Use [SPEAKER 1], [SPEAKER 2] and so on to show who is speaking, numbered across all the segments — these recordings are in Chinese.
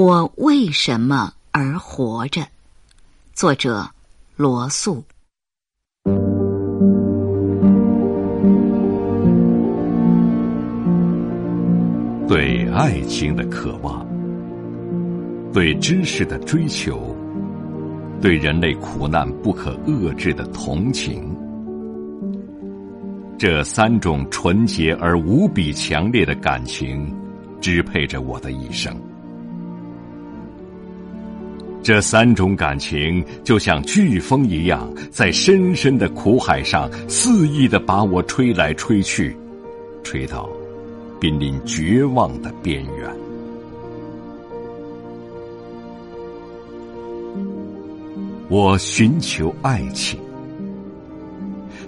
[SPEAKER 1] 我为什么而活着？作者罗素。
[SPEAKER 2] 对爱情的渴望，对知识的追求，对人类苦难不可遏制的同情，这三种纯洁而无比强烈的感情，支配着我的一生。这三种感情就像飓风一样，在深深的苦海上肆意的把我吹来吹去，吹到。濒临绝望的边缘，我寻求爱情。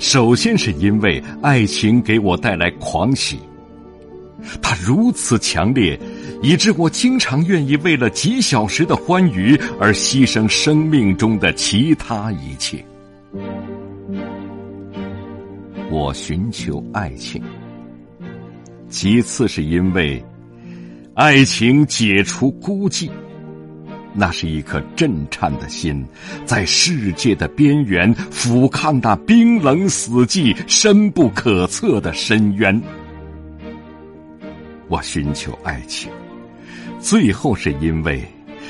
[SPEAKER 2] 首先是因为爱情给我带来狂喜，它如此强烈，以致我经常愿意为了几小时的欢愉而牺牲生命中的其他一切。我寻求爱情。其次是因为爱情解除孤寂，那是一颗震颤的心，在世界的边缘俯瞰那冰冷死寂、深不可测的深渊。我寻求爱情，最后是因为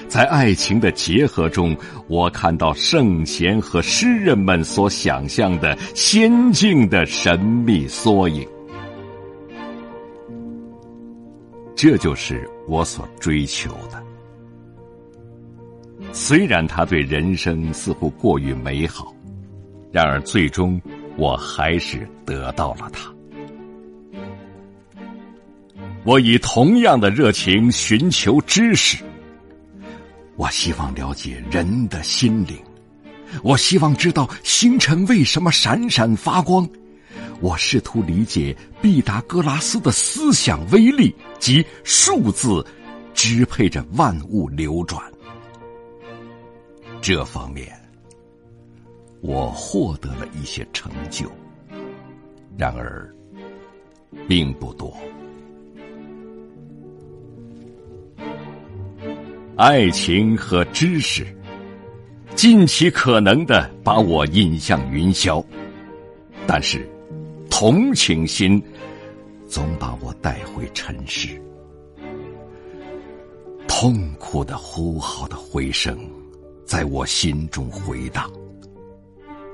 [SPEAKER 2] 在爱情的结合中，我看到圣贤和诗人们所想象的仙境的神秘缩影。这就是我所追求的。虽然他对人生似乎过于美好，然而最终我还是得到了他。我以同样的热情寻求知识。我希望了解人的心灵，我希望知道星辰为什么闪闪发光。我试图理解毕达哥拉斯的思想威力及数字支配着万物流转。这方面，我获得了一些成就，然而并不多。爱情和知识尽其可能的把我引向云霄，但是。同情心总把我带回尘世，痛苦的呼号的回声在我心中回荡。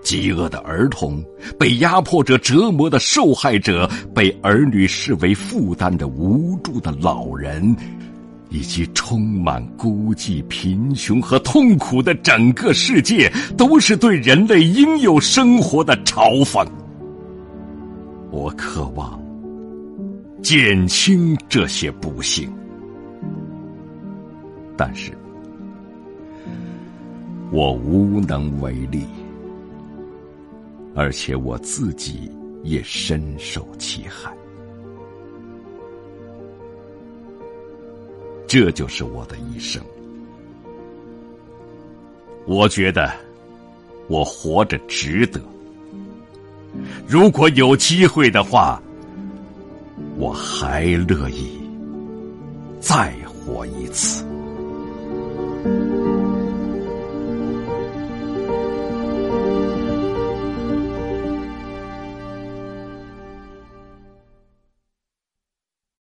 [SPEAKER 2] 饥饿的儿童，被压迫者折磨的受害者，被儿女视为负担的无助的老人，以及充满孤寂、贫穷和痛苦的整个世界，都是对人类应有生活的嘲讽。我渴望减轻这些不幸，但是我无能为力，而且我自己也深受其害。这就是我的一生。我觉得我活着值得。如果有机会的话，我还乐意再活一次。